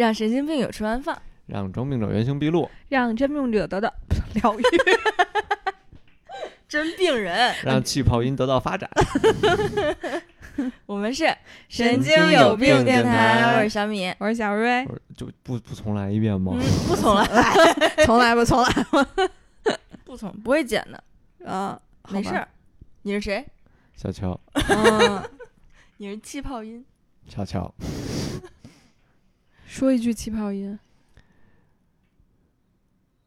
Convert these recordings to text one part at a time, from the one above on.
让神经病友吃完饭，让装病者原形毕露，让真病者得到 疗愈。真病人。让气泡音得到发展。我们是神经经有病病电电台我是小米。我是小瑞，就不不重来一遍吗？嗯，不重来，从来不从来不重，不会剪的，啊，没事儿。你是谁？小乔，嗯，你是气泡音。乔乔，说一句气泡音，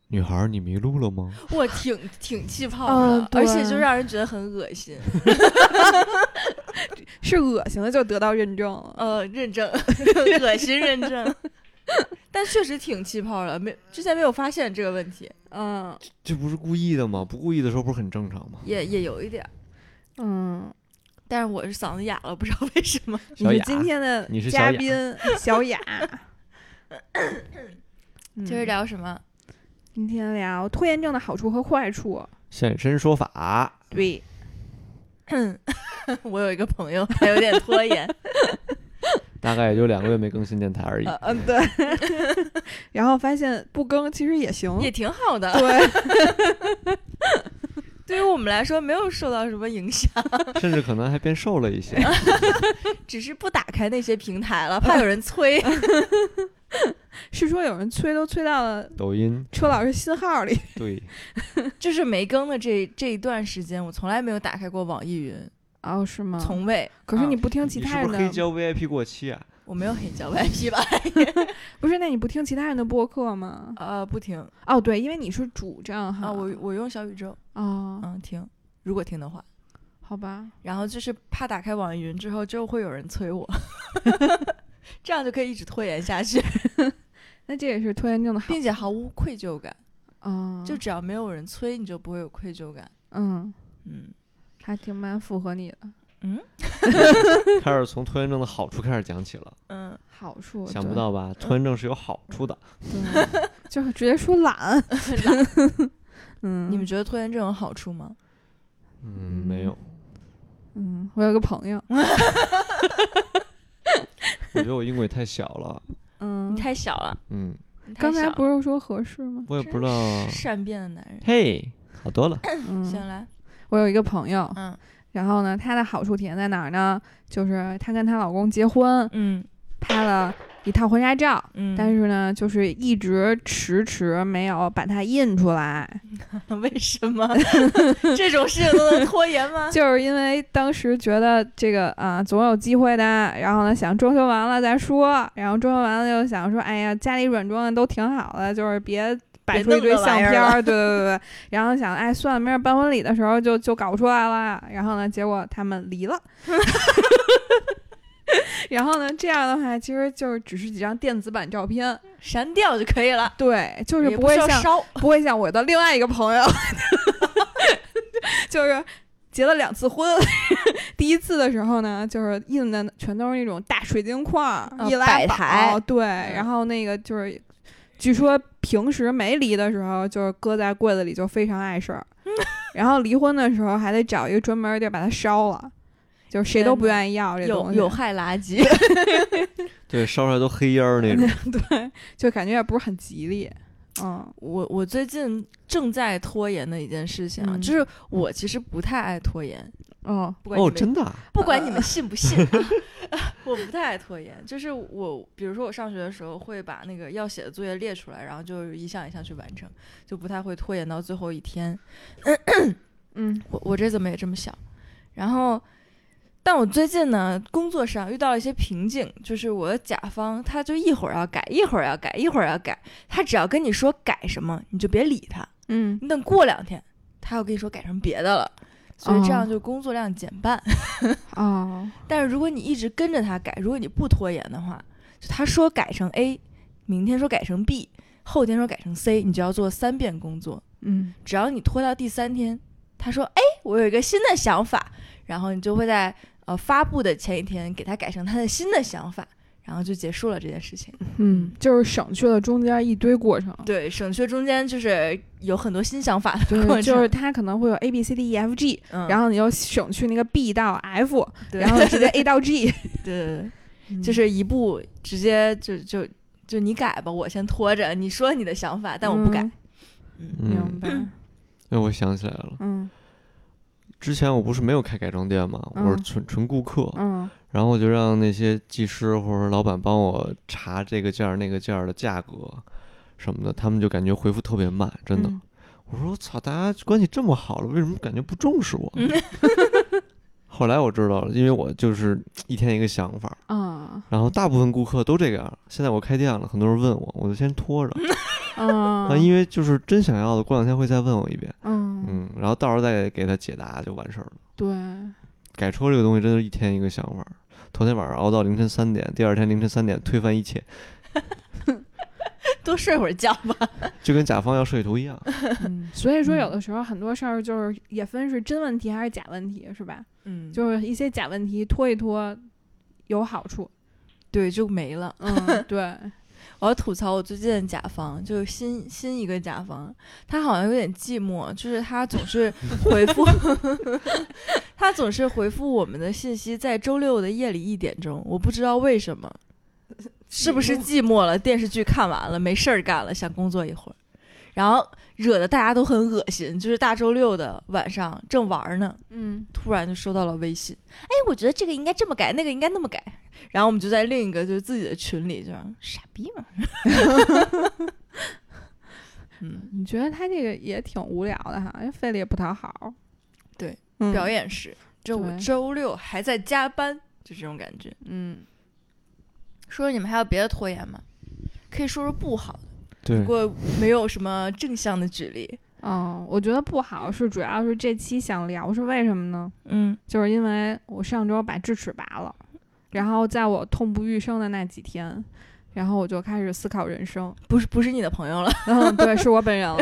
女孩儿，你迷路了吗？我挺挺气泡嗯的，而且就让人觉得很恶心。是恶心的就得到认证了。呃，认证，恶心认证。但确实挺气泡的，没之前没有发现这个问题，嗯这不是故意的吗？不故意的时候不是很正常吗？也也有一点儿。嗯，但是我是嗓子哑了，不知道为什么。小雅你是今天的你是小雅嘉宾小雅。今儿嗯聊什么？今天聊拖延症的好处和坏处。现身说法，对，我有一个朋友，他有点拖延。大概也就两个月没更新电台而已。呃嗯对。然后发现不更其实也行。也挺好的，对，对于我们来说没有受到什么影响，甚至可能还变瘦了一些。只是不打开那些平台了，怕有人催。是说有人催都催到了抖音，车老师新号里。对，就是没更的这这一段时间，我从来没有打开过网易云，哦，是吗？从未。可是你啊不听其他人的，不是黑胶 VIP 过期啊？我没有黑胶 VIP 吧？不是？那你不听其他人的播客吗？呃，不听哦，对，因为你是主账哈啊，我我用小宇宙，哦，嗯，听，如果听的话。好吧，然后就是怕打开网易云之后，就会有人催我，这样就可以一直拖延下去，那这也是拖延症的好并且毫无愧疚感。哦，就只要没有人催，你就不会有愧疚感。嗯，嗯还挺蛮符合你的嗯 开始从拖延症的好处开始讲起了，嗯，好处。想不到吧？拖延症是有好处的。对，就是直接说懒。嗯，你们觉得拖延症有好处吗？嗯，没有。嗯，我有个朋友，我觉得我音轨 太小了。嗯你，太小了，嗯，你太刚才小不是说合适吗？我也不知道。善变的男人。嘿，好多了。嗯，行来，我有一个朋友，嗯然后呢，她的好处体现在哪儿呢？就是她跟她老公结婚，嗯拍了一套婚纱照，嗯，但是呢，就是一直迟迟没有把它印出来，为什么 这种事情都能拖延吗？就是因为当时觉得这个啊、总有机会的，然后呢想装修完了再说，然后装修完了又想说，哎呀家里软装的都挺好的，就是别。摆出一堆相片儿，对对对对，然后想，哎，算了，明儿办婚礼的时候就就搞出来了。然后呢，结果他们离了。然后呢，这样的话，其实就是只是几张电子版照片，删掉就可以了，对，就是不会烧。不会像我的另外一个朋友，就是结了两次婚。第一次的时候呢，就是印的全都是那种大水晶框，哦易拉宝，摆台对，嗯然后那个就是，据说平时没离的时候，就是搁在柜子里就非常碍事儿，然后离婚的时候还得找一个专门儿地儿把它烧了。就是谁都不愿意要这东西，有有害垃圾，对，烧出来都黑烟儿那种。对，就感觉也不是很吉利。嗯我我最近正在拖延的一件事情啊，嗯就是我其实不太爱拖延，哦哦，不管你们、真的啊？不管你们 信不信、啊，我不太爱拖延。就是我，比如说我上学的时候会把那个要写的作业列出来，然后就一项一项去完成，就不太会拖延到最后一天。嗯我我这怎么也这么想？然后，但我最近呢，工作上遇到了一些瓶颈，就是我的甲方他就一会儿要改，一会儿要改，一会儿要改，他只要跟你说改什么，你就别理他，嗯你等过两天，他又跟你说改成别的了。所以这样哦就工作量减半。哦但是如果你一直跟着他改，如果你不拖延的话，就他说改成 A，明天说改成 B，后天说改成 C，你就要做三遍工作。嗯只要你拖到第三天，他说：“哎，我有一个新的想法。”然后你就会在呃发布的前一天给他改成他的新的想法，然后就结束了这件事情。嗯，就是省去了中间一堆过程。对，省去中间就是有很多新想法的过，程。就是他可能会有 A B C D E F G，、嗯，然后你就省去那个 B 到 F，然后直接 A 到 G，对对对，嗯就是一步直接就就就你改吧，我先拖着。你说你的想法，但我不改。嗯，嗯明白。哎，我想起来了，嗯之前我不是没有开改装店嘛，我是嗯纯纯顾客，嗯然后我就让那些技师或者老板帮我查这个件儿那个件儿的价格什么的，他们就感觉回复特别慢，真的。嗯我说我操，大家关系这么好了，为什么感觉不重视我？嗯 后来我知道了，因为我就是一天一个想法，啊然后大部分顾客都这个样。现在我开店了，很多人问我，我就先拖着。啊 啊，因为就是真想要的，过两天会再问我一遍，嗯嗯，然后到时候再给他解答就完事儿了。对，改车这个东西真的是一天一个想法，头天晚上熬到凌晨三点，第二天凌晨三点推翻一切，多睡会儿觉吧。就跟甲方要设计图一样。嗯，所以说有嗯的时候很多事儿就是也分是真问题还是假问题，是吧？嗯，就是一些假问题拖一拖有好处。对，就没了。嗯，对，我要吐槽我最近的甲方，就是新新一个甲方，他好像有点寂寞，就是他总是回复，他总是回复我们的信息在周六的夜里一点钟，我不知道为什么，是不是寂寞了？电视剧看完了，没事儿干了，想工作一会儿，然后惹得大家都很恶心。就是大周六的晚上正玩儿呢，嗯突然就收到了微信，哎，我觉得这个应该这么改，那个应该那么改。然后我们就在另一个就是自己的群里，就傻逼嘛。嗯，你觉得他这个也挺无聊的哈，费力不讨好。对，嗯表，演是，就我周六还在加班，就这种感觉。嗯说说你们还有别的拖延吗？可以说说不好的，对不，过没有什么正向的举例。嗯，我觉得不好是主要是这期想聊是为什么呢？嗯就是因为我上周把智齿拔了，然后在我痛不欲生的那几天，然后我就开始思考人生。不是不是你的朋友了。嗯，对，是我本人了。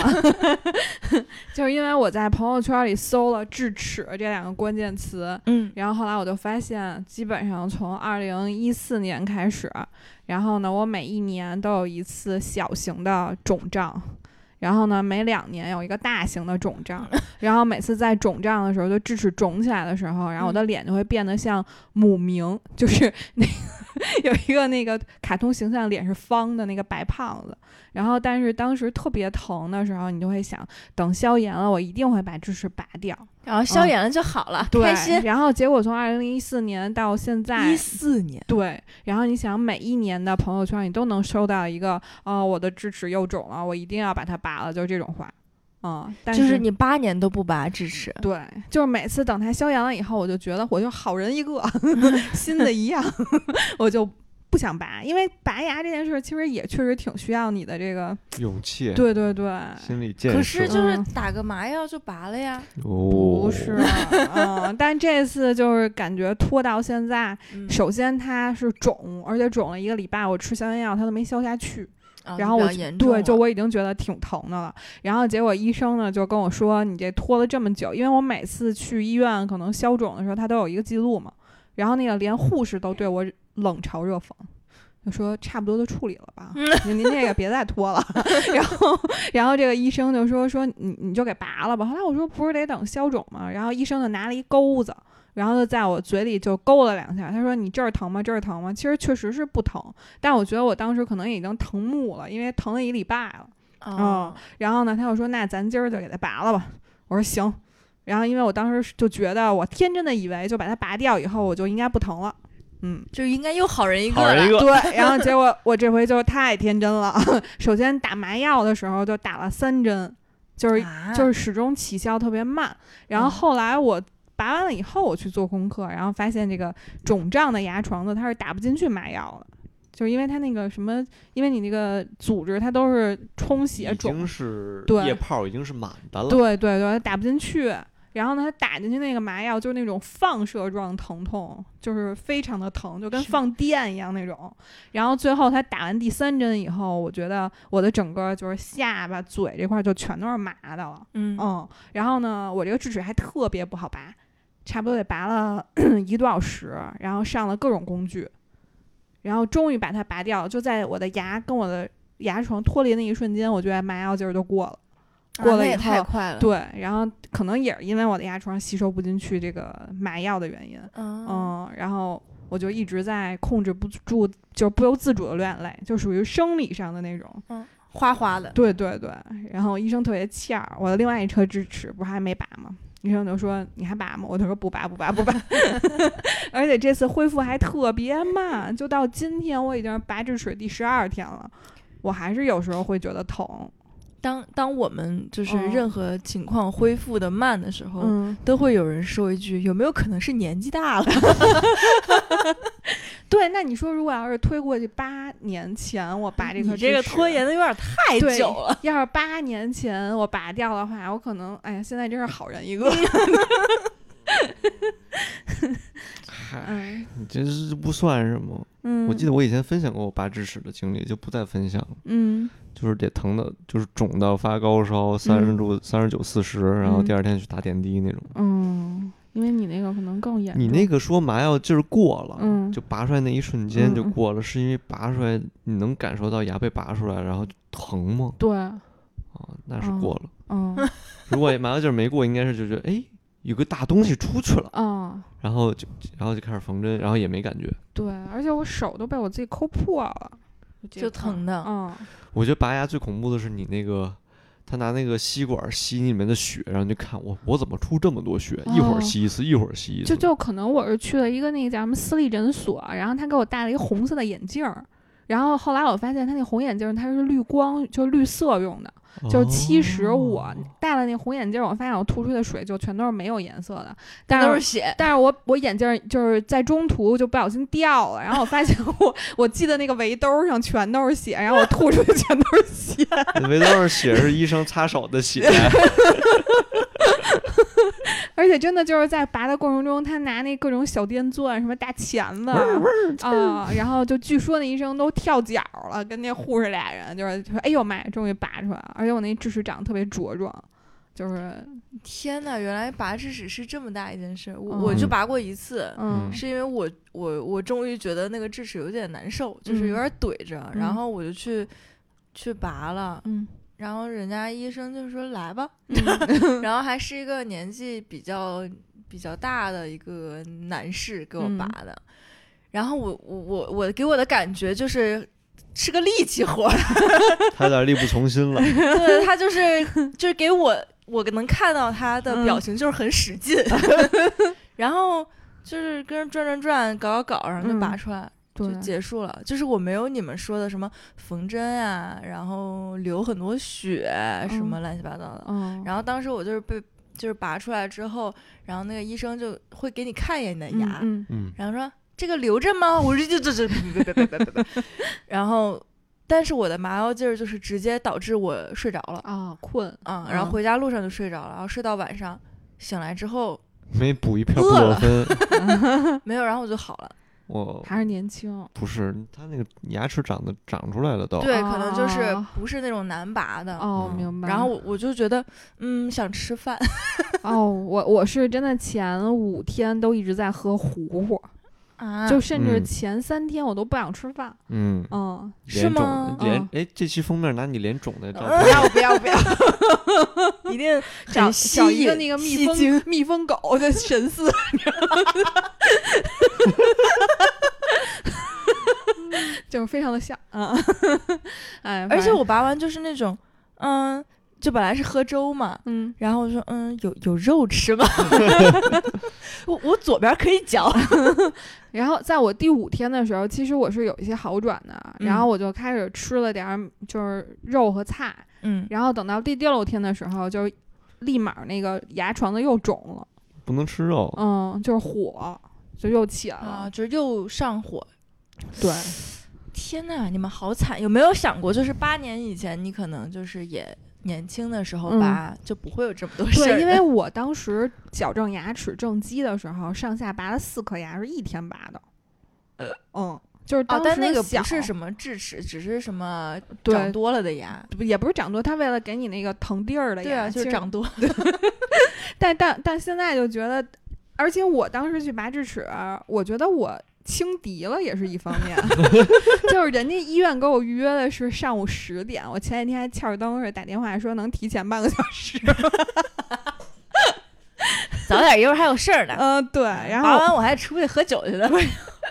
就是因为我在朋友圈里搜了“智齿”这两个关键词，嗯然后后来我就发现，基本上从二零一四年开始，然后呢，我每一年都有一次小型的肿胀。然后呢，每两年有一个大型的肿胀，然后每次在肿胀的时候，就智齿肿起来的时候，然后我的脸就会变得像母明，就是那个有一个那个卡通形象，脸是方的那个白胖子。然后，但是当时特别疼的时候，你就会想，等消炎了，我一定会把智齿拔掉。然后消炎了就好了，对开心。然后结果从二零一四年到现在一，四年，对，然后你想每一年的朋友圈，你都能收到一个，哦，我的智齿又肿了，我一定要把它拔了，就这种话，嗯，但就是你八年都不拔智齿，对，就是每次等它消炎了以后，我就觉得我就好人一个，新的一样，我就不想拔，因为拔牙这件事其实也确实挺需要你的这个，勇气，对对对，心理建设。可是就是嗯打个麻药就拔了呀。哦，不是，嗯，但这次就是感觉拖到现在，嗯首先它是肿，而且肿了一个礼拜，我吃消炎药它都没消下去。啊然后我对，就我已经觉得挺疼的了。然后结果医生呢就跟我说，你这拖了这么久，因为我每次去医院可能消肿的时候，他都有一个记录嘛。然后那个连护士都对我冷嘲热讽。就说差不多都处理了吧，您您这个别再拖了。然后，然后这个医生就说说你你就给拔了吧。后来我说不是得等消肿吗？然后医生就拿了一钩子，然后就在我嘴里就勾了两下。他说你这儿疼吗？这儿疼吗？其实确实是不疼，但我觉得我当时可能已经疼木了，因为疼了一礼拜了。哦，然后呢，他又说那咱今儿就给它拔了吧。我说行。然后因为我当时就觉得我天真的以为就把它拔掉以后我就应该不疼了。嗯，就应该又好人一个了。好人一个，对，然后结果我这回就太天真了。首先打麻药的时候就打了三针，就是、啊就是始终起效特别慢。然后嗯后来我拔完了以后，我去做功课，然后发现这个肿胀的牙床子它是打不进去麻药的，就是因为它那个什么，因为你那个组织它都是充血已肿经，是对液泡已经是满的了。对对对，它打不进去。然后呢，他打进去那个麻药就是那种放射状疼痛，就是非常的疼，就跟放电一样那种。然后最后他打完第三针以后，我觉得我的整个就是下巴、嘴这块就全都是麻的了。嗯嗯，然后呢，我这个智齿还特别不好拔，差不多得拔了 一个多小时，然后上了各种工具，然后终于把它拔掉了。就在我的牙跟我的牙床脱离那一瞬间，我觉得麻药劲儿就过了。过了以后太快了。，对，然后可能也是因为我的牙床吸收不进去这个麻药的原因，嗯嗯，然后我就一直在控制不住，就不由自主的流眼泪，就属于生理上的那种。嗯，哗哗的，对对对，然后医生特别欠儿，我的另外一车智齿不是还没拔吗？医生就说你还拔吗？我就说不拔不拔不拔，而且这次恢复还特别慢，就到今天我已经拔智齿第十二天了，我还是有时候会觉得疼。当当我们就是嗯任何情况恢复的慢的时候，嗯，都会有人说一句：“有没有可能是年纪大了 对，那你说如果要是推过去八年前我拔？”这你颗这个拖延的有点太久了。要是八年前我拔掉的话，我可能哎呀，现在真是好人一个。嗨，嗯你这是不算什么。嗯，我记得我以前分享过我拔智齿的经历，就不再分享了。嗯就是得疼的，就是肿到发高烧，三十度、三十九、四十，然后第二天去打点滴那种。嗯，因为你那个可能更严重。你那个说麻药劲儿过了，嗯就拔出来那一瞬间就过了，是因为拔出来你能感受到牙被拔出来，然后疼吗？对，哦，那是嗯过了。嗯 如果麻药劲儿没过，应该是就觉得哎有个大东西出去了，嗯，然后就然后就开始缝针，然后也没感觉。对，而且我手都被我自己抠破了，就疼的嗯我觉得拔牙最恐怖的是你那个。他拿那个吸管吸你里面的血，然后就看我我怎么出这么多血？一会哦儿吸一次，一会儿吸一次。就就可能我是去了一个那个叫什么私立诊所，然后他给我戴了一个红色的眼镜儿，然后后来我发现他那红眼镜儿它是绿光，就是绿色用的，就是其实我哦戴了那红眼镜儿，我发现我吐出的水就全都是没有颜色的，但是都是血，但是我我眼镜儿就是在中途就不小心掉了，然后我发现 我我系的那个围兜儿上全都是血，然后我吐出的全都是血，围兜上血是医生擦手的血 而且真的就是在拔的过程中，他拿那各种小电钻、什么大钳子啊、然后就据说那医生都跳脚了，跟那护士俩人就是说，哎呦妈呀，终于拔出来了，而且我那智齿长得特别茁壮，就是天呐，原来拔智齿是这么大一件事，我嗯我就拔过一次。是因为我我我终于觉得那个智齿有点难受，就是有嗯点怼着，嗯然后我就去去拔了，嗯然后人家医生就说来吧，嗯 然后还是一个年纪比较比较大的一个男士给我嗯拔的，然后我我我我给我的感觉就是是个力气活儿，他有点力不从心了。对他就是就是给我我能看到他的表嗯情就是很使劲，然后就是跟人转转转搞搞搞，然后就拔嗯出来。对。就结束了，就是我没有你们说的什么缝针啊，然后流很多血什么乱七八糟的。嗯，然后当时我就是被就是拔出来之后，然后那个医生就会给你看一眼你的牙，嗯。嗯，然后说这个留着吗？我说这这这别别别别别然后但是我的麻药劲儿就是直接导致我睡着了啊困。啊、然后回家路上就睡着了，然后睡到晚上醒来之后没补一片布洛芬，没有，然后我就好了。我还是年轻，不是他那个牙齿长得长出来了都。对，可能就是哦不是那种难拔的。哦，嗯明白。然后我我就觉得，嗯，想吃饭，哦，我我是真的前五天都一直在喝糊糊，啊就甚至嗯前三天我都不想吃饭。嗯，嗯，是脸肿吗脸嗯哎，这期封面拿你脸肿的照片不，要不要不要，一定找找一个那个蜜蜂蜜蜂狗的神似，就是非常的像啊，哎，而且我拔完就是那种，嗯，就本来是喝粥嘛，嗯然后我说，嗯，有有肉吃吗？我我左边可以嚼，然后在我第五天的时候，其实我是有一些好转的，然后嗯我就开始吃了点儿就是肉和菜，嗯，然后等到第六天的时候，就立马那个牙床子又肿了，不能吃肉。嗯，就是火就又起来了，啊，就是又上火。对，天呐，你们好惨！有没有想过，就是八年以前，你可能就是也年轻的时候嗯拔，就不会有这么多事儿。对，因为我当时矫正牙齿正畸的时候，上下拔了四颗牙，是一天拔的。嗯，就是哦当，但那个不是什么智齿，只是什么长多了的牙。不也不是长多，他为了给你那个疼地儿的牙，对啊，就是长多。但但但现在就觉得，而且我当时去拔智齿，我觉得我轻敌了也是一方面，就是人家医院给我预约的是上午十点，我前几天还欠儿登着打电话说能提前半个小时，早点，一会儿还有事儿呢。嗯、对，然拔后完我还出去喝酒去了。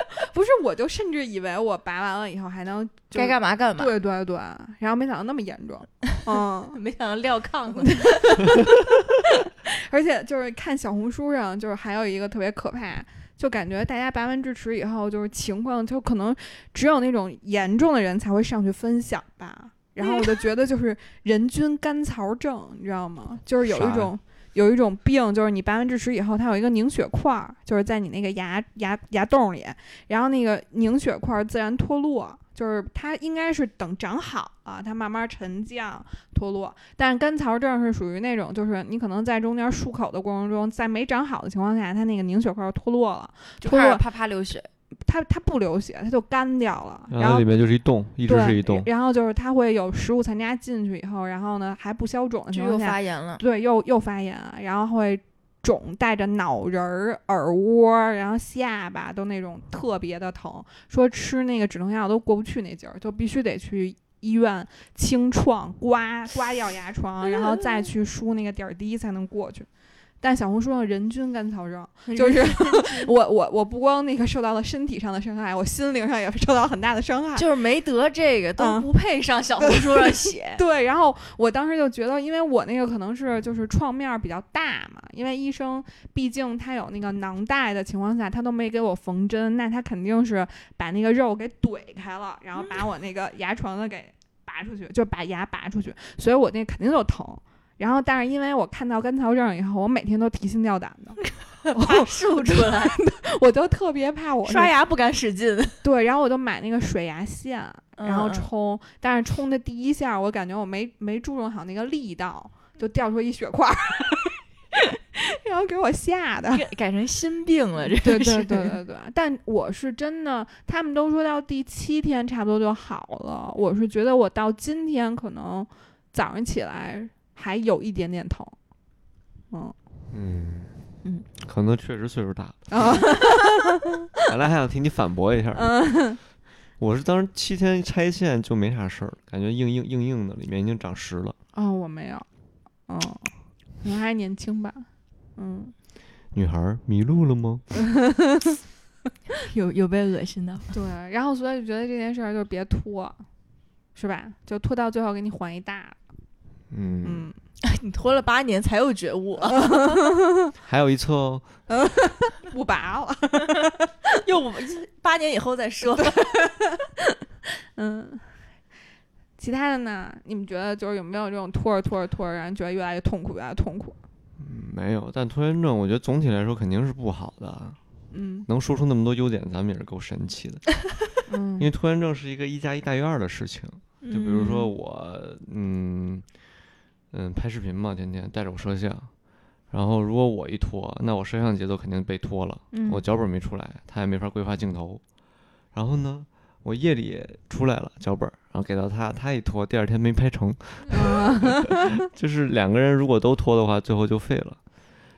不是，我就甚至以为我拔完了以后还能就该干嘛干嘛。对对对，然后没想到那么严重，嗯，没想到撂炕了。而且就是看小红书上，就是还有一个特别可怕，就感觉大家拔完智齿以后，就是情况就可能只有那种严重的人才会上去分享吧。然后我就觉得就是人均甘草症，你知道吗？就是有一种有一种病，就是你拔完智齿以后，它有一个凝血块儿，就是在你那个牙牙牙洞里，然后那个凝血块儿自然脱落。就是它应该是等长好啊，它慢慢沉降脱落。但是甘草症是属于那种，就是你可能在中间漱口的过程中，在没长好的情况下，它那个凝血块儿脱落了，脱落啪啪流血，它它不流血，它就干掉了。然后然后里面就是一洞，一直对，是一洞。然后就是它会有食物残渣进去以后，然后呢还不消肿的就又情况下，发炎了。对，又又发炎，然后会肿，带着脑仁儿、耳窝，然后下巴都那种特别的疼，说吃那个止痛药都过不去那劲儿，就必须得去。医院清创刮刮掉牙床，然后再去输那个点儿滴才能过去。但小红书上人均甘草症，就是 我我我不光那个受到了身体上的伤害，我心灵上也受到很大的伤害。就是没得这个都嗯不配上小红书上写。对，然后我当时就觉得，因为我那个可能是就是创面比较大嘛，因为医生毕竟他有那个囊袋的情况下，他都没给我缝针，那他肯定是把那个肉给怼开了，然后把我那个牙床子给拔出去，就把牙拔出去，所以我那肯定就疼。然后，但是因为我看到干草症以后，我每天都提心吊胆的，把竖出来，我就特别怕我刷牙不敢使劲，对，然后我就买那个水牙线，然后冲，但是冲的第一下，我感觉我没没注重好那个力道，就掉出一血块儿，然后给我吓的。改改成心病了，这对对对对对，但我是真的，他们都说到第七天差不多就好了。我是觉得我到今天可能早上起来还有一点点疼，嗯。嗯。嗯，可能确实岁数大。本来还想听你反驳一下，嗯。我是当时七天拆线就没啥事儿，感觉硬硬硬硬的，里面已经长实了。哦，我没有，嗯，可能还年轻吧，嗯。女孩儿迷路了吗？有有被恶心的。对，然后所以就觉得这件事儿就别拖，是吧？就拖到最后给你还一大的，嗯，嗯，你拖了八年才有觉悟，还有一次哦，不拔了，又八年以后再说。嗯。其他的呢？你们觉得就是有没有这种拖着拖着拖着，让人觉得越来越痛苦，越来越痛苦？嗯没有。但拖延症，我觉得总体来说肯定是不好的。嗯能说出那么多优点，咱们也是够神奇的。嗯，因为拖延症是一个一加一大于二的事情。就就比如说我，嗯嗯，拍视频嘛，天天带着我摄像，然后如果我一拖，那我摄像节奏肯定被拖了，嗯我脚本没出来，他也没法规划镜头。然后呢，我夜里出来了脚本，然后给到他，他一拖，第二天没拍成，嗯 就是两个人如果都拖的话，最后就废了。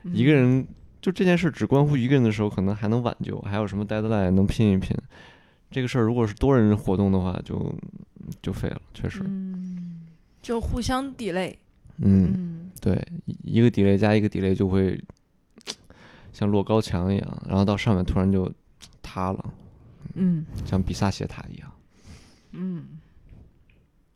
一个人就这件事只关乎一个人的时候，可能还能挽救，还有什么 deadline 能拼一拼。这个事儿如果是多人活动的话，就就废了，确实。嗯就互相 delay。嗯，嗯对，一一个 delay 加一个 delay 就会像落高墙一样，然后到上面突然就塌了，嗯像比萨斜塔一样。嗯，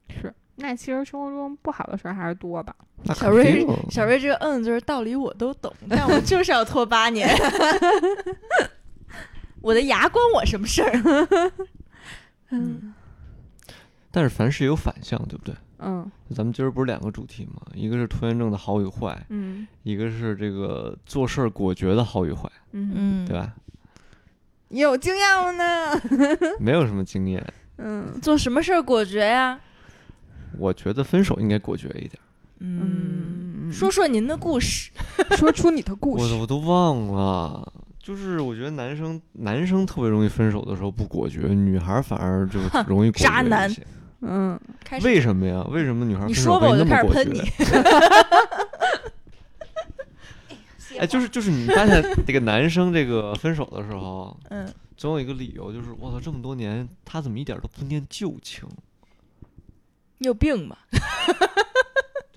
是。那其实生活中不好的事儿还是多吧？小瑞定小瑞这个嗯就是道理我都懂，但我就是要拖八年。我的牙关我什么事儿？嗯但是凡事有反向，对不对？嗯咱们今儿不是两个主题吗？一个是拖延症的好与坏，嗯一个是这个做事儿果决的好与坏，嗯，嗯对吧？有经验了呢。没有什么经验，嗯做什么事儿果决呀？我觉得分手应该果决一点。嗯，嗯，说说您的故事。说出你的故我事。我都忘了，就是我觉得男生男生特别容易分手的时候不果决，女孩儿反而就 容易果决渣男一些。嗯开始为什么呀？为什么女孩分手你说吧，可以我就那么果决开始喷你。。哎，就是就是你发现这个男生这个分手的时候，嗯，总有一个理由，就是我操，这么多年他怎么一点都不念旧情？你有病吧？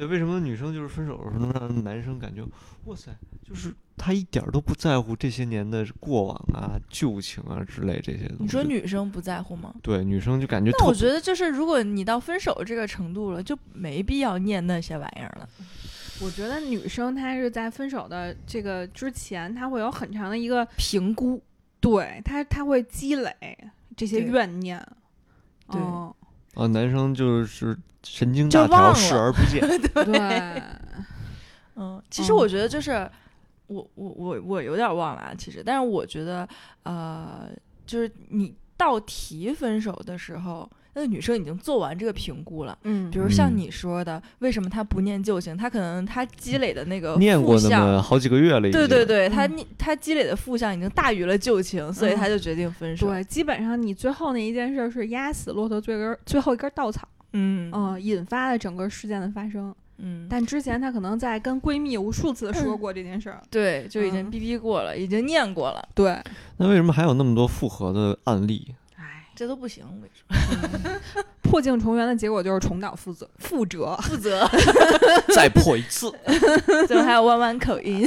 对，为什么女生就是分手的时候能让男生感觉，哇塞，就是他一点儿都不在乎这些年的过往啊、旧情啊之类这些东西。你说女生不在乎吗？对女生就感觉特那我觉得就是，如果你到分手这个程度了，就没必要念那些玩意儿了。我觉得女生她是在分手的这个之前，她会有很长的一个评估，对她，她会积累这些怨念。对哦啊，男生就是神经就大条，视而不见。对，嗯，其实嗯。我觉得就是，我我我我有点忘了啊，其实，但是我觉得，呃，就是你到提分手的时候，那个女生已经做完这个评估了。嗯比如像嗯你说的，为什么她不念旧情？她可能她积累的那个念过那负向么好几个月了，对对对，嗯她念她积累的负向已经大于了旧情，所以嗯她就决定分手。对，基本上你最后那一件事是压死骆驼最根儿最后一根稻草，嗯嗯、引发了整个事件的发生。嗯，但之前她可能在跟闺蜜无数次说过这件事儿。对，就已经嗯逼逼过了，已经念过了，对，那为什么还有那么多复合的案例？哎，这都不行，我跟你说，破镜重圆的结果就是重蹈覆辙，覆辙。负责。再破一次。最后还有弯弯口音，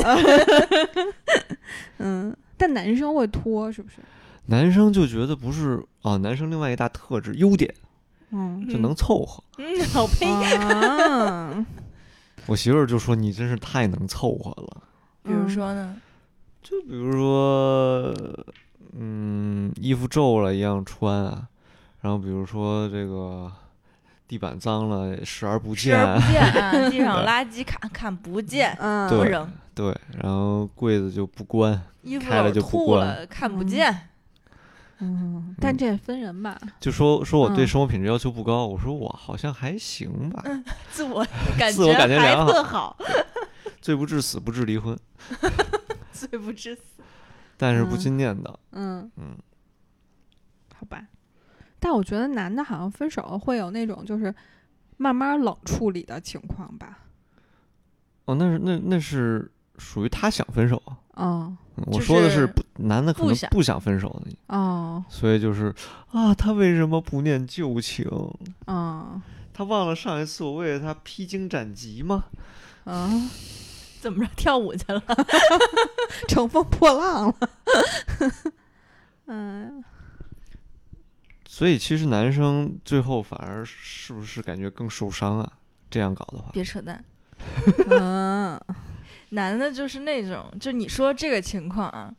嗯，但男生会拖，是不是？男生就觉得不是啊，男生另外一大特质优点嗯就能凑合。嗯，好呸。啊，我媳妇儿就说你真是太能凑合了。比如说呢？就比如说，嗯，衣服皱了一样穿啊，然后比如说这个地板脏了视而不见，视而不见啊，地上有垃圾看看不见，嗯，对不扔。对，然后柜子就不关，衣服开了就不关了看不嗯见。嗯，但这也分人吧。就说说我对嗯生活品质要求不高，我说我好像还行吧，自我感自我感觉还良好，罪不至死不至离婚，罪不至死。但是不嗯禁念叨，嗯嗯，好吧。但我觉得男的好像分手会有那种就是慢慢冷处理的情况吧。哦，那是那那是属于他想分手啊，嗯嗯我就是说的是不男的可能不想分手的，哦所以就是啊，他为什么不念旧情？嗯他忘了上一次我为了他披荆斩棘吗？嗯，怎么着跳舞去了？乘风破浪了。嗯，所以其实男生最后反而是不是感觉更受伤啊？这样搞的话，别扯淡。嗯男的就是那种，就你说这个情况啊，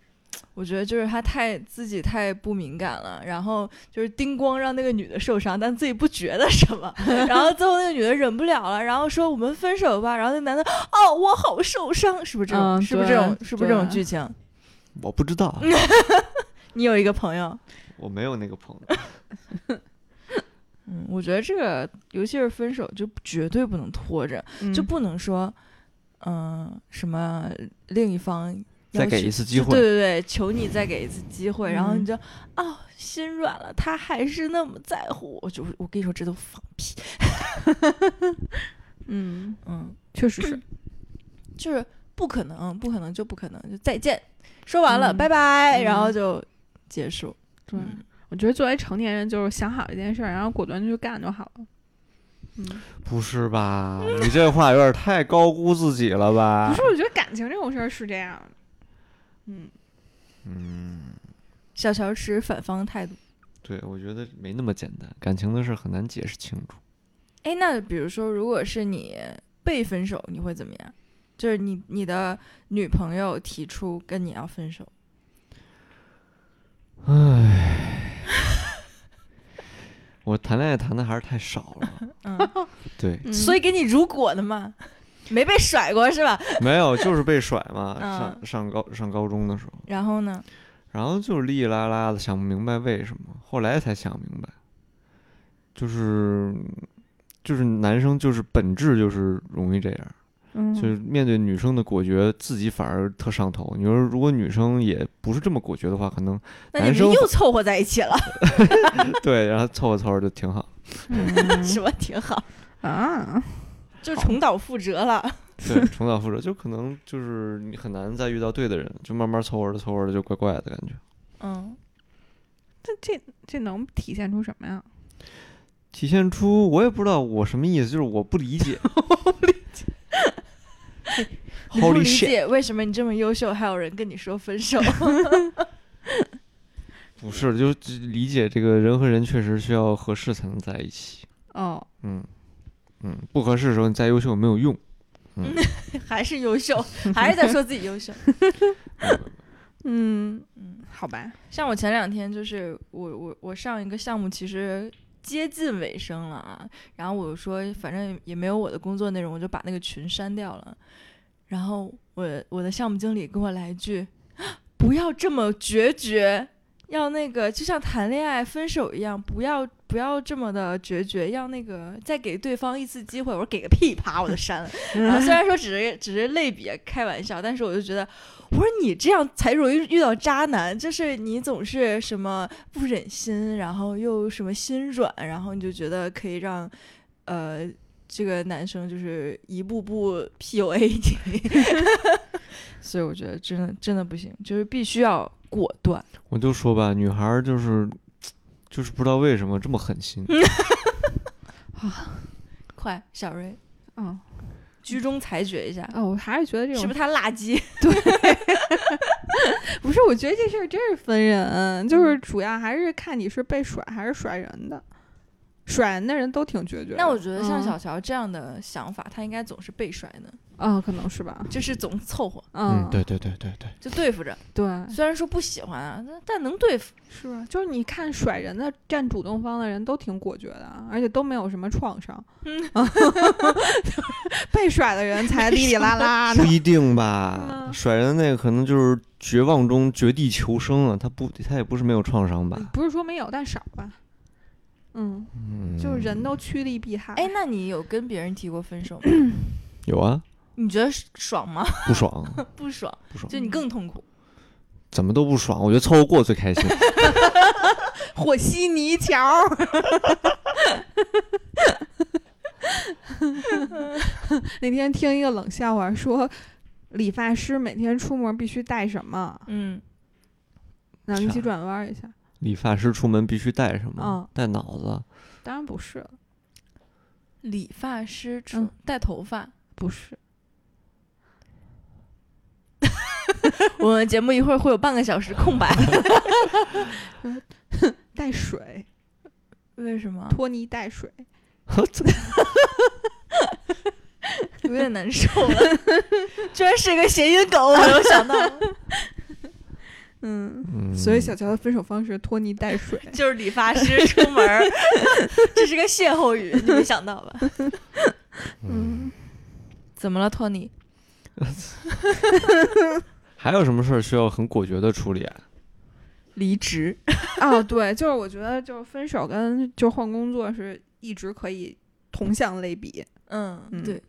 我觉得就是他太自己太不敏感了，然后就是叮咣让那个女的受伤，但自己不觉得什么，然后最后那个女的忍不了了，然后说我们分手吧，然后那男的哦我好受伤，是不是这种？嗯是不是这种？是不是这种剧情？我不知道，你有一个朋友，我没有那个朋友。嗯，我觉得这个尤其是分手就绝对不能拖着，就不能说，嗯、什么另一方再给一次机会对对对，求你再给一次机会，然后嗯你就哦心软了，他还是那么在乎我，就我跟你说这都放屁，嗯，嗯，确实是。就是不可能，不可能就不可能，就再见，说完了，嗯拜拜，然后嗯就结束，对，嗯我觉得作为成年人，就是想好一件事儿，然后果断就去干就好了。嗯，不是吧？你这话有点太高估自己了吧？不是，我觉得感情这种事儿是这样的。嗯，嗯，小乔持反方态度。对，我觉得没那么简单，感情的事很难解释清楚。哎，那比如说，如果是你被分手，你会怎么样？就是你你的女朋友提出跟你要分手，我谈恋爱谈的还是太少了，嗯，对，嗯。所以给你如果的嘛，没被甩过是吧？没有，就是被甩嘛。嗯上上高上高中的时候，然后呢？然后就是哩哩啦啦的想不明白为什么，后来才想明白，就是就是男生就是本质就是容易这样，嗯，就是面对女生的果决，自己反而特上头。你说如果女生也不是这么果决的话，可能那你男生们又凑合在一起了，对，然后凑合凑合就挺好。嗯是吧？挺好，啊，就重蹈覆辙了。对，重蹈覆辙，就可能就是你很难再遇到对的人，就慢慢凑合着凑合着就怪怪的感觉。嗯，这这这能体现出什么呀？体现出我也不知道我什么意思，就是我不理解，你不 Holy 理 shit！解为什么你这么优秀，还有人跟你说分手。不是，就只理解这个人和人确实需要合适才能在一起。哦，嗯嗯，不合适的时候你再优秀没有用。嗯，还是优秀，还是在说自己优秀。嗯，嗯，好吧，像我前两天就是我我我上一个项目其实接近尾声了啊，然后我说反正也没有我的工作内容，我就把那个群删掉了。然后我我的项目经理给我来一句：“ 不要这么决绝，要那个就像谈恋爱分手一样，不要不要这么的决绝，要那个再给对方一次机会。”我说：“给个屁！”啪，我就删了。然后虽然说只是只是类比开玩笑，但是我就觉得，我说你这样才容易遇到渣男，就是你总是什么不忍心，然后又什么心软，然后你就觉得可以让呃这个男生就是一步步 PUA 你，所以我觉得真的真的不行，就是必须要果断。我就说吧，女孩儿就是就是不知道为什么这么狠心。啊快，小瑞嗯，居中裁决一下，哦，我还是觉得这种是不是他垃圾？对 不是，我觉得这事儿真是分人，就是主要还是看你是被甩还是甩人的。甩人的人都挺决绝的。那我觉得像嗯小乔这样的想法，他应该总是被甩的，嗯，可能是吧。就是总凑合嗯，对对对对对，就对付着。对，虽然说不喜欢啊，但但能对付。是吧？就是你看甩人的占主动方的人都挺果决的，而且都没有什么创伤。嗯，被甩的人才哩哩啦啦 的。不一定吧？嗯甩人的那个可能就是绝望中绝地求生啊，他不，他也不是没有创伤吧？不是说没有，但少吧。嗯，嗯，就是人都趋利避害。哎，那你有跟别人提过分手吗？有啊，你觉得爽吗？不爽，不爽，不爽，就你更痛苦。怎么都不爽。我觉得凑合过最开心。和稀泥桥。那天听一个冷笑话，说理发师每天出门必须带什么？嗯，那你一起转弯一下。理发师出门必须带什么？嗯带脑子。当然不是，理发师出嗯带头发。不是，我们节目一会儿会有半个小时空白，带水，为什么？拖泥带水。有点难受了。居然是一个谐音梗，我没有想到。嗯，嗯，所以小乔的分手方式拖泥带水。就是理发师出门儿，这是个歇后语，你没想到吧？嗯，怎么了，托尼？还有什么事儿需要很果决的处理啊？离职。哦，对，就是我觉得就是分手跟就换工作是一直可以同向类比。嗯，嗯对。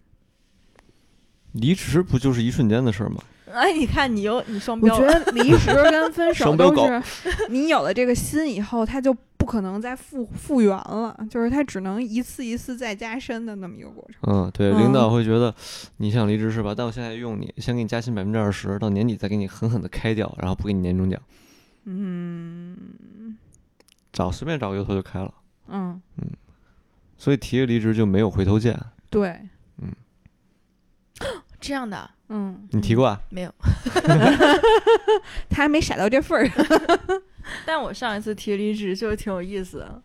离职不就是一瞬间的事儿吗？哎，你看你又你双标我觉。得离职跟分手双标狗都是你有了这个心以后，他就不可能再复复原了，就是他只能一次一次再加深的那么一个过程。嗯，对，嗯领导会觉得你想离职是吧？但我现在用你，先给你加薪百分之二十，到年底再给你狠狠的开掉，然后不给你年终奖，嗯找随便找个由头就开了。嗯嗯，所以提了离职就没有回头箭。对，嗯这样的嗯，你提过啊？没有，他还没傻到这份儿上。但我上一次提离职就挺有意思的，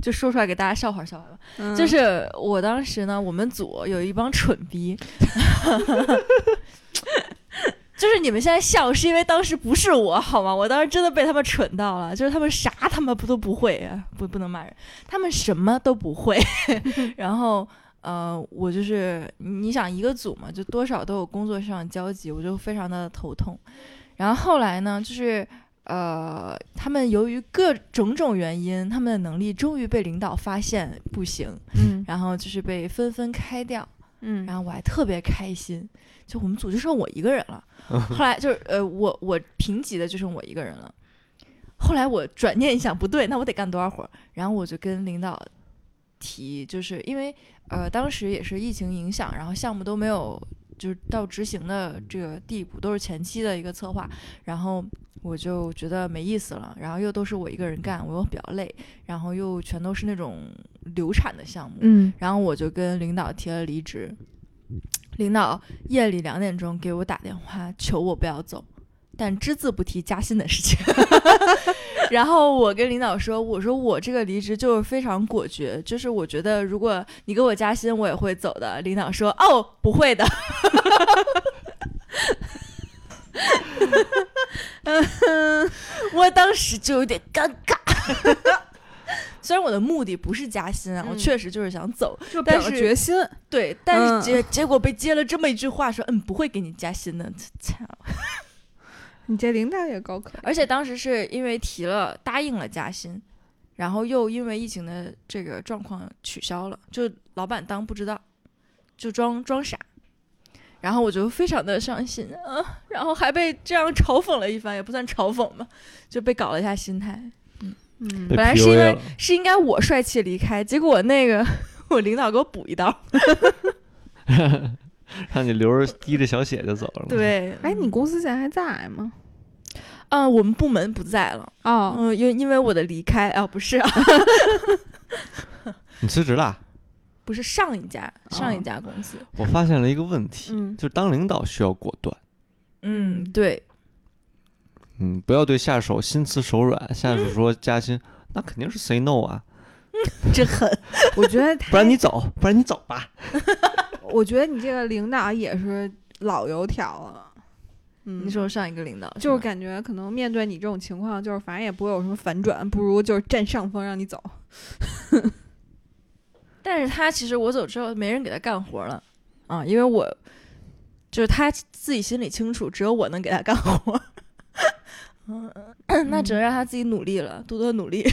就说出来给大家笑话笑话吧。嗯就是我当时呢，我们组有一帮蠢逼，就是你们现在笑是因为当时不是我好吗？我当时真的被他们蠢到了，就是他们啥他们不都不会啊，不不能骂人，他们什么都不会，然后。呃，我就是你想一个组嘛，就多少都有工作上交集，我就非常的头痛。然后后来呢，就是呃，他们由于各种种原因，他们的能力终于被领导发现不行，嗯然后就是被纷纷开掉，嗯，然后我还特别开心，就我们组就剩我一个人了。后来就是呃，我我评级的就剩我一个人了。后来我转念一想，不对，那我得干多少活儿？然后我就跟领导提，就是因为呃当时也是疫情影响，然后项目都没有就是到执行的这个地步，都是前期的一个策划，然后我就觉得没意思了，然后又都是我一个人干，我又比较累，然后又全都是那种流产的项目，嗯然后我就跟领导提了离职。领导夜里两点钟给我打电话，求我不要走，但只字不提加薪的事情。然后我跟领导说：“我说我这个离职就是非常果决，就是我觉得如果你给我加薪，我也会走的。”领导说：“哦，不会的。”我当时就有点尴尬。虽然我的目的不是加薪啊，我嗯确实就是想走，就表了但是决心。对，但嗯是结、结果被接了这么一句话，说嗯不会给你加薪的，操！你这领导也高可，而且当时是因为提了答应了加薪，然后又因为疫情的这个状况取消了，就老板当不知道，就装装傻，然后我就非常的伤心啊，然后还被这样嘲讽了一番，也不算嘲讽吧，就被搞了一下心态。嗯嗯本来是因为是应该我帅气离开，结果那个 我领导给我补一刀。让你流着滴着小血就走了。，对，哎，你公司现在还在吗？嗯、我们部门不在了，哦，嗯、因为因为我的离开啊，不是啊，你辞职了？不是上一家上一哦家公司，我发现了一个问题，嗯就是当领导需要果断，嗯，对，嗯，不要对下属心慈手软。下属说加薪，那肯定是 say no 啊，真狠，我觉得 不然你走，不然你走吧。我觉得你这个领导也是老油条了。嗯，你说上一个领导就是感觉可能面对你这种情况，就是反正也不会有什么反转，不如就是占上风让你走。但是他其实我走之后没人给他干活了啊，因为我就是他自己心里清楚，只有我能给他干活。嗯，那只能让他自己努力了，多多努力。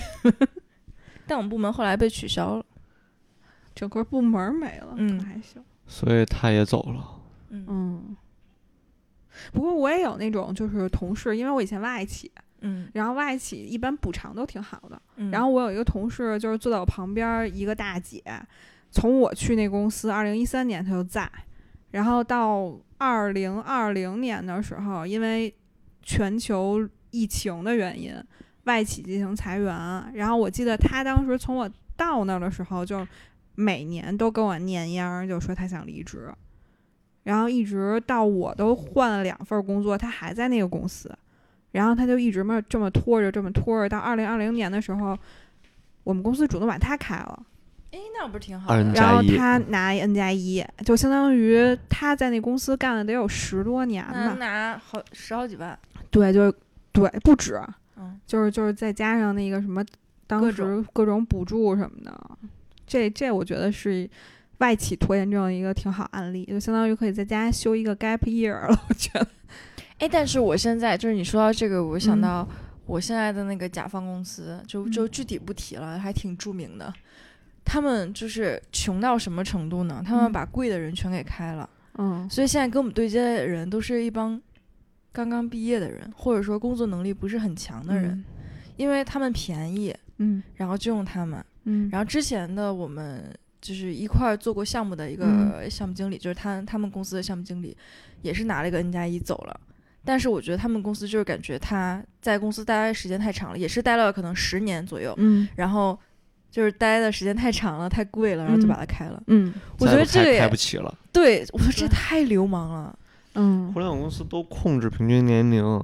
但我们部门后来被取消了。整个部门儿没了，嗯还行。所以他也走了。嗯。嗯，不过我也有那种就是同事，因为我以前外企，嗯。然后外企一般补偿都挺好的。嗯，然后我有一个同事，就是坐在我旁边儿一个大姐，从我去那公司，二零一三年她就在，然后到二零二零年的时候，因为全球疫情的原因，外企进行裁员，然后我记得她当时从我到那儿的时候，就每年都跟我念秧，就说他想离职，然后一直到我都换了两份工作，他还在那个公司。然后他就一直么这么拖着，这么拖着，到二零二零年的时候，我们公司主动把他开了，哎，那不是挺好的？然后他拿 N 加一，就相当于他在那公司干了得有十多年那吧。拿好十好几万。对，就是对，不止，嗯，就是就是再加上那个什么，当时各种补助什么的，这这我觉得是外企拖延症一个挺好案例，就相当于可以在家休一个 gap year 了，我觉得。哎，但是我现在就是你说到这个，我想嗯到我现在的那个甲方公司，就就嗯具体不提了，还挺著名的。他们就是穷到什么程度呢？他们嗯把贵的人全给开了，嗯所以现在跟我们对接的人都是一帮刚刚毕业的人，或者说工作能力不是很强的人，因为他们便宜，嗯然后就用他们。嗯，然后之前的我们就是一块儿做过项目的一个嗯项目经理，就是他他们公司的项目经理，也是拿了一个 N 加一走了。但是我觉得他们公司就是感觉他在公司待的时间太长了，也是待了可能十年左右，嗯然后就是待的时间太长了，太贵了，然后就嗯把它开了。嗯我觉得这个也开不起了。对，我说这太流氓了。嗯互联网公司都控制平均年龄，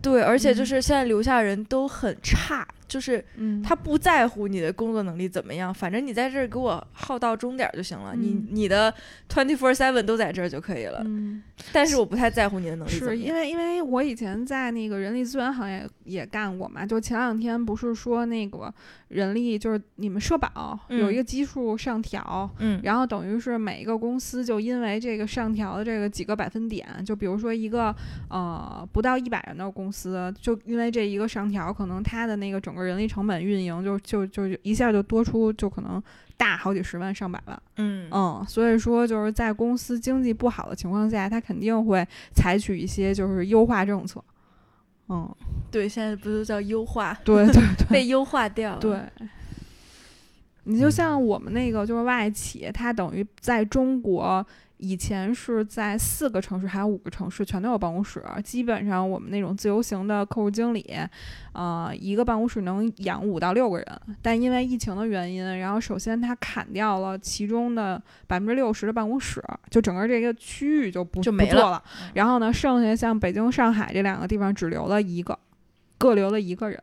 对，而且就嗯是现在留下人都很差，就是嗯，他不在乎你的工作能力怎么样，反正你在这儿给我耗到终点儿就行了，你嗯你的 twenty four seven 都在这儿就可以了。嗯。但是我不太在乎你的能力怎么样。是因为因为我以前在那个人力资源行业也干过嘛，就前两天不是说那个人力就是你们社保有一嗯个基数上调，嗯，然后等于是每一个公司就因为这个上调的这个几个百分点，就比如说一个呃不到一百人的公司，就因为这一个上调，可能它的那个整个人力成本运营就就就一下就多出就可能大好几十万上百万。嗯嗯，所以说就是在公司经济不好的情况下，他肯定会采取一些就是优化政策。嗯，对，现在不都叫优化，对对 被优化掉了。对。你就像我们那个就是外企，它等于在中国以前是在四个城市还有五个城市全都有办公室，基本上我们那种自由行的客户经理，呃，一个办公室能养五到六个人。但因为疫情的原因，然后首先他砍掉了其中的百分之六十的办公室，就整个这个区域就不就没了了。然后呢，剩下像北京、上海这两个地方只留了一个，各留了一个人。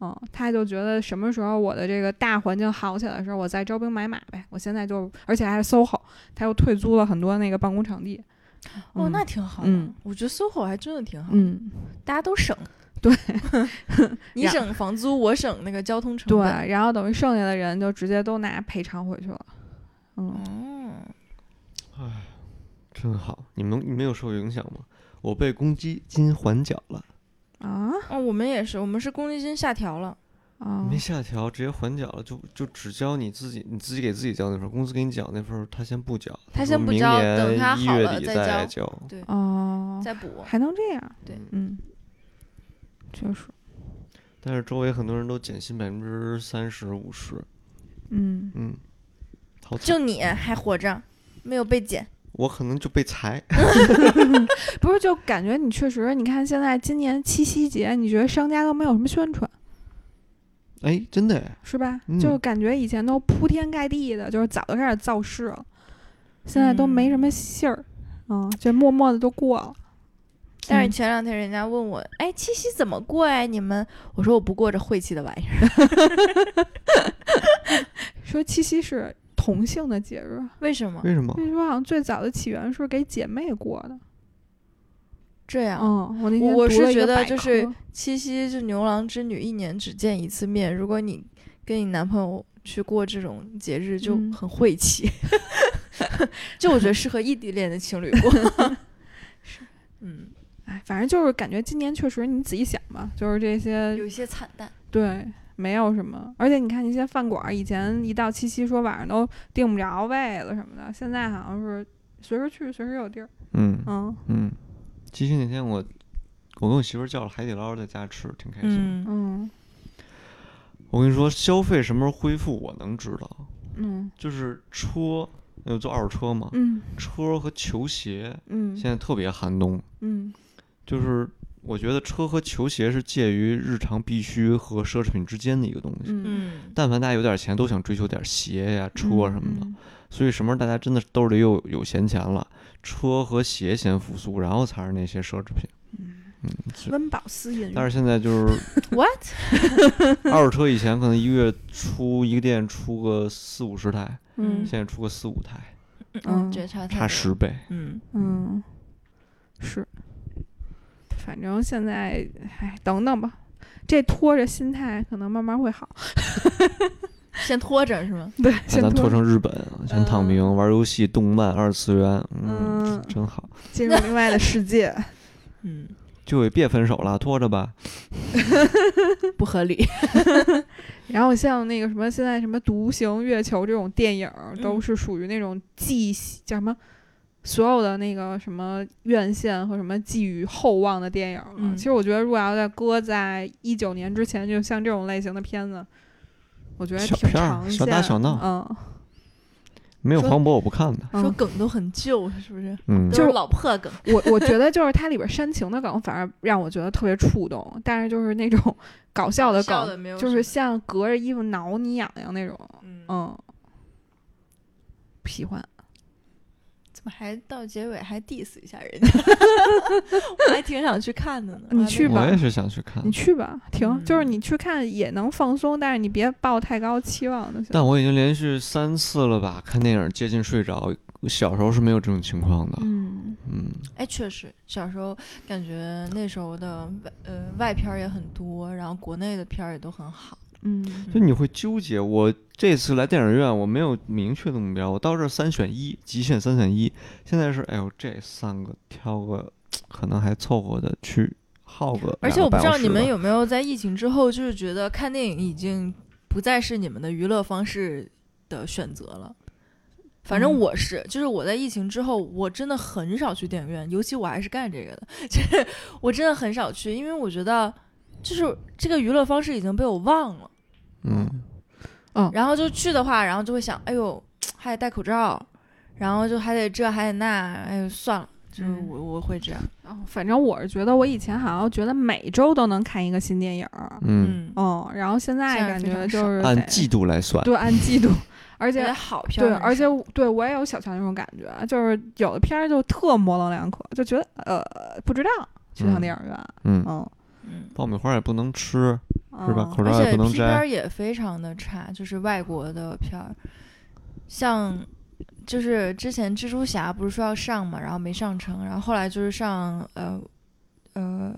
嗯，他就觉得什么时候我的这个大环境好起来的时候，我再招兵买马呗。我现在就，而且还是 SOHO，他又退租了很多那个办公场地。哦，嗯那挺好的。嗯我觉得 SOHO 还真的挺好，嗯，大家都省。对，你省房租，我省那个交通成本对，本。然后等于剩下的人就直接都拿赔偿回去了。嗯，哦，真好。你们你们有受影响吗？我被公积金缓缴了，啊哦，我们也是，我们是公积金下调了。啊没下调，直接缓缴了，就就只交你自己，你自己给自己交那份儿，公司给你缴那份儿，他先不缴，他先不交年等他好一月底了再交交。对，哦，再补。还能这样？对，嗯，确实，但是周围很多人都减薪百分之三十、五十，嗯，嗯，就你还活着，没有被减。我可能就被裁，不是，就感觉你确实，你看现在今年七夕节，你觉得商家都没有什么宣传，哎，真的哎，是吧？嗯就感觉以前都铺天盖地的，就是早就开始造势了，现在都没什么信儿，嗯，就默默的都过了。但是嗯前两天人家问我，哎，七夕怎么过呀？你们？我说我不过这晦气的玩意儿。说七夕是同性的节日，为什么为什么？那说好像最早的起源是给姐妹过的。这样？嗯，我那天我是觉得就是科七夕就牛郎织女一年只见一次面，如果你跟你男朋友去过这种节日，就嗯很晦气。就我觉得适合异地恋的情侣过。是，嗯，哎，反正就是感觉今年确实你仔细想吧，就是这些有一些惨淡。对，没有什么。而且你看那些饭馆，以前一到七夕说晚上都订不着位了什么的，现在好像是随时去，随时有地儿。嗯嗯嗯，七夕那天我我跟我媳妇叫了海底捞，在家吃，挺开心。嗯嗯我跟你说，消费什么时候恢复，我能知道，嗯就是车，有做二手车嘛，嗯车和球鞋嗯现在特别寒冬，嗯就是我觉得车和球鞋是介于日常必需和奢侈品之间的一个东西。嗯嗯，但凡大家有点钱，都想追求点鞋呀、车什么的。嗯所以什么时候大家真的兜里又有闲钱了，车和鞋先复苏，然后才是那些奢侈品。嗯嗯，是温饱思淫欲。但是现在就是 What？二手车，以前可能一个月出一个店出个四五十台，嗯现在出个四五台，嗯这差差。十倍。嗯，嗯，是，反正现在，哎，等等吧，这拖着心态可能慢慢会好。先拖着是吗？对，把先咱拖成日本，先躺平，玩游戏、动漫、二次元，嗯嗯，真好。进入另外的世界。嗯，就也别分手了，拖着吧。不合理。然后像那个什么，现在什么《独行月球》这种电影儿，都嗯是属于那种寄叫什么，所有的那个什么院线和什么寄予厚望的电影了。嗯其实我觉得，如果要在搁在一九年之前，就像这种类型的片子，我觉得挺小片儿常见。小打小闹嗯，没有黄渤我不看的。嗯说梗都很旧，是不是？嗯，就是老破梗。我我觉得就是它里边煽情的梗，反而让我觉得特别触动。但是就是那种 搞笑的梗，的就是像隔着衣服挠你痒痒那种，嗯，嗯，不喜欢。怎么还到结尾还 diss 一下人家？我还挺想去看的呢。你去吧我也是想去看你，去吧，停，就是嗯你去看也能放松，但是你别抱太高期望就行。但我已经连续三次了吧，看电影接近睡着。小时候是没有这种情况的。嗯嗯，哎，确实，小时候感觉那时候的外呃外片儿也很多，然后国内的片儿也都很好。嗯就你会纠结。我这次来电影院，我没有明确的目标，我到这儿三选一，极限三选一。现在是，哎呦，这三个挑个，可能还凑合的去耗个。而且我不知道你们有。没有在疫情之后，就是觉得看电影已经不再是你们的娱乐方式的选择了。反正嗯我是，就是我在疫情之后，我真的很少去电影院，尤其我还是干这个的，就是我真的很少去，因为我觉得就是这个娱乐方式已经被我忘了。嗯，然后就去的话，然后就会想，哎呦，还得戴口罩，然后就还得这还得那，哎呦算了，就是嗯。我我会这样，哦反正我是觉得我以前好像觉得每周都能看一个新电影儿，嗯，嗯，然后现在感觉就是得按季度来算，对按季度，而而且且好片对，而且对我也有小乔那种感觉，就是有的片儿就特模棱两可，就觉得呃不知道去趟嗯。电影院，嗯，嗯，嗯。爆米花也不能吃，是吧？嗯口罩而且也不能摘，片儿也非常的差，就是外国的片儿，像就是之前蜘蛛侠不是说要上嘛，然后没上成，然后后来就是上呃呃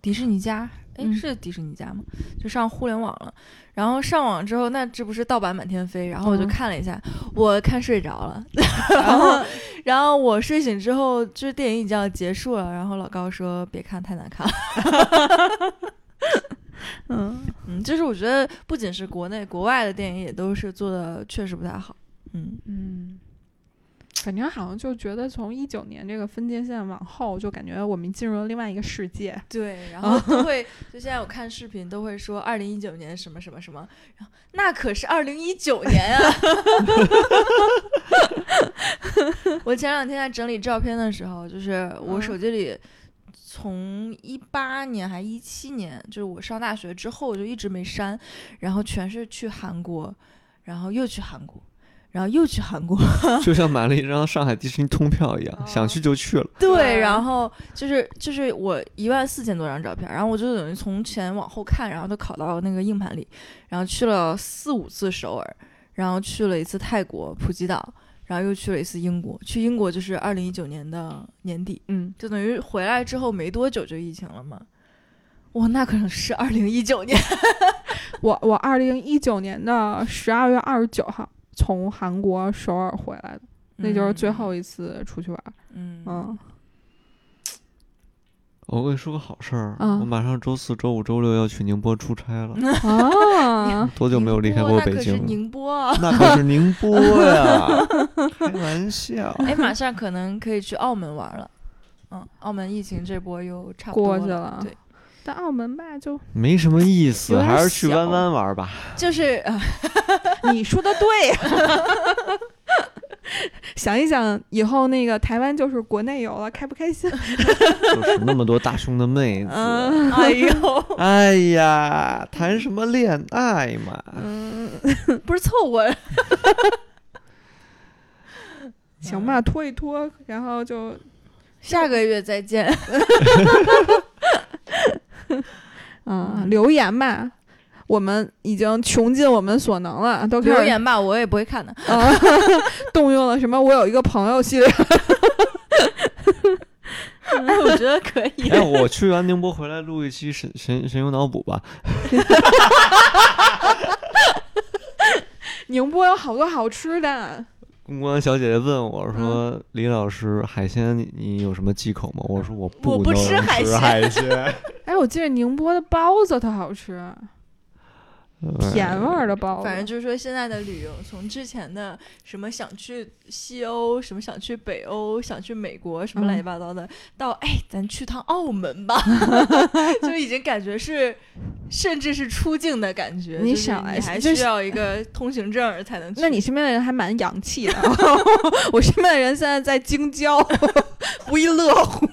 迪士尼家，哎、嗯。是迪士尼家吗？就上互联网了，然后上网之后，那这不是盗版满天飞，然后我就嗯看了一下，我看睡着了，然后然后我睡醒之后，就是电影已经要结束了，然后老高说别看太难看了。嗯嗯，就是我觉得不仅是国内，国外的电影也都是做的确实不太好。嗯，嗯。反正好像就觉得从一九年这个分界线往后，就感觉我们进入了另外一个世界。对，然 后都会，就现在我看视频都会说二零一九年什么什么什么，然后那可是二零一九年啊！我前两天在整理照片的时候，就是我嗯手机里从一八年还一七年，就是我上大学之后就一直没删，然后全是去韩国，然后又去韩国，然后又去韩国，就像买了一张上海迪士尼通票一样，哦。想去就去了。对，然后就是就是我一万四千多张照片，然后我就等于从前往后看，然后都拷到那个硬盘里，然后去了四五次首尔，然后去了一次泰国普吉岛，然后又去了一次英国，去英国就是二零一九年的年底，嗯，就等于回来之后没多久就疫情了嘛。哇，那可能是二零一九年，我我二零一九年的十二月二十九号从韩国首尔回来的，那就是最后一次出去玩。嗯，我跟你说个好事儿，嗯我马上周四周五周六要去宁波出差了，啊，多久没有离开过宁波那可是北京？宁波啊！那可是宁波呀，开玩笑。哎，马上可能可以去澳门玩了。嗯，澳门疫情这波又差不多过去了对，但澳门吧，就没什么意思，还是去小弯弯玩吧。就是呃，你说的对。想一想，以后那个台湾就是国内游了，开不开心？就是 那么多大胸的妹子，嗯哎呦，哎呀，谈什么恋爱嘛？嗯，不是凑合。行吧，拖一拖，然后就下个月再见。嗯留言吧。我们已经穷尽我们所能了，都留言吧，我也不会看的。啊，动用了什么？我有一个朋友系列，哎，我觉得可以。哎，我去完宁波回来录一期神神神游脑补吧。宁波有好多好吃的。公关小姐姐问我说：“李老师，海鲜你你有什么忌口吗？”我说：“我我不能吃吃海鲜海鲜。哎，我记得宁波的包子特好吃，甜味儿的包子。反正就是说，现在的旅游从之前的什么想去西欧，什么想去北欧，想去美国，什么乱七八糟的，到哎，咱去趟澳门吧，就已经感觉是，甚至是出境的感觉。你想你还需要一个通行证才能去。那你身边的人还蛮洋气的，我身边的人现在在京郊，不亦乐乎。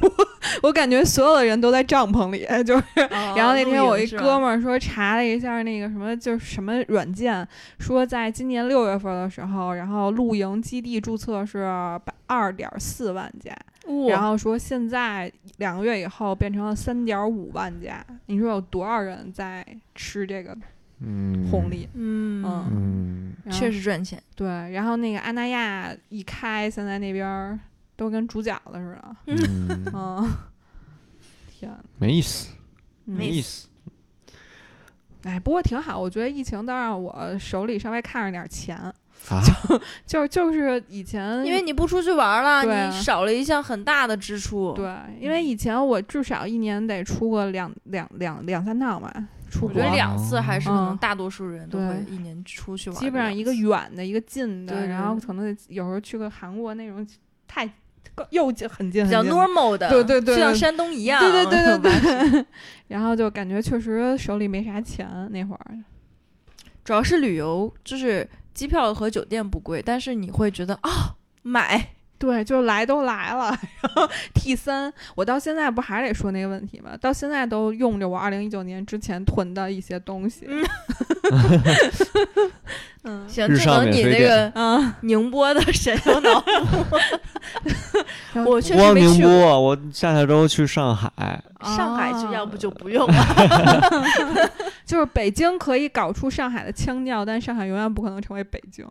我感觉所有的人都在帐篷里，就是。哦，然后那天我一哥们儿说查了一下那个什么，就是什么软件，说在今年六月份的时候，然后露营基地注册是二点四万家，哇。然后说现在两个月以后变成了三点五万家，你说有多少人在吃这个嗯，红利？嗯。嗯。嗯，确实赚钱。对，然后那个阿那亚一开，现在那边儿都跟煮饺子似的。嗯，嗯，天。呐，没意思，嗯没意思。哎，不过挺好，我觉得疫情倒让我手里稍微看着点钱，啊，就就是以前因为你不出去玩了，你少了一项很大的支出。对，因为以前我至少一年得出个两两两两三趟吧，出国我觉得两次还是可能嗯大多数人都会一年出去玩儿基本上一个远的，一个近的，然后可能有时候去个韩国那种太又近很近比较很近的 normal 的，对对对就像山东一样。对对对对对，然后就感觉确实手里没啥钱那会儿。主要是旅游，就是机票和酒店不贵，但是你会觉得啊、买，对，就来都来了，然后 T 三，我到现在不还得说那个问题吗？到现在都用着我二零一九年之前囤的一些东西。嗯行，日上这能你免税店这个啊，宁波的神游脑补。我确实没去过波，我下下周去上海。上海，就要啊不就不用了。就是北京可以搞出上海的腔调，但上海永远不可能成为北京。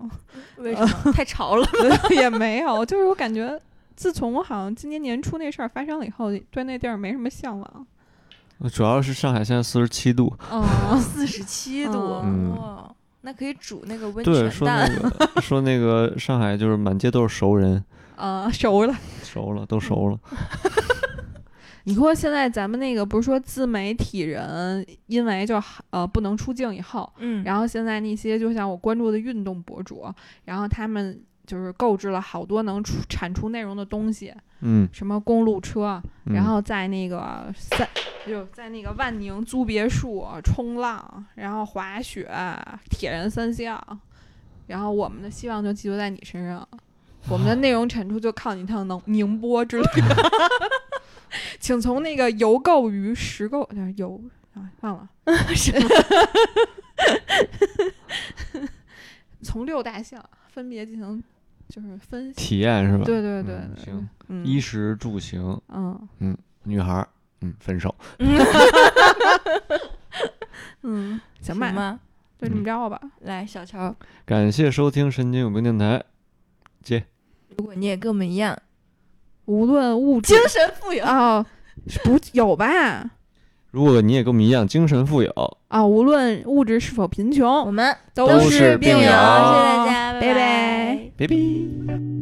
为什么？太潮了。也没有，就是我感觉，自从我好像今年年初那事儿发生了以后，对那地儿没什么向往。主要是上海现在四十七度，哦，四十七度，嗯哇，那可以煮那个温对，泉说那蛋。个 说那个上海就是满街都是熟人，啊，熟了。熟了都熟了。你说现在咱们那个不是说自媒体人因为就呃不能出镜以后，嗯，然后现在那些就像我关注的运动博主，然后他们就是购置了好多能出产出内容的东西，嗯，什么公路车，嗯。然后在那个三就在那个万宁租别墅冲浪，然后滑雪，铁人三项，然后我们的希望就寄托在你身上，我们的内容产出就靠你趟能宁波之类的，请从那个邮购于实购呃邮啊忘了，从六大项分别进行就是分析，体验是吧？对对对对，嗯行，嗯衣食住行，嗯女孩儿，嗯，分手。嗯，行吧，行吗？就这么着吧。来，小乔，感谢收听神经有病电台，接如果你也跟我们一样无论物质精神富有，啊，不有吧？如果你也跟我们一样精神富有，啊，无论物质是否贫穷我，们都是病友谢谢大家，拜拜拜。拜拜。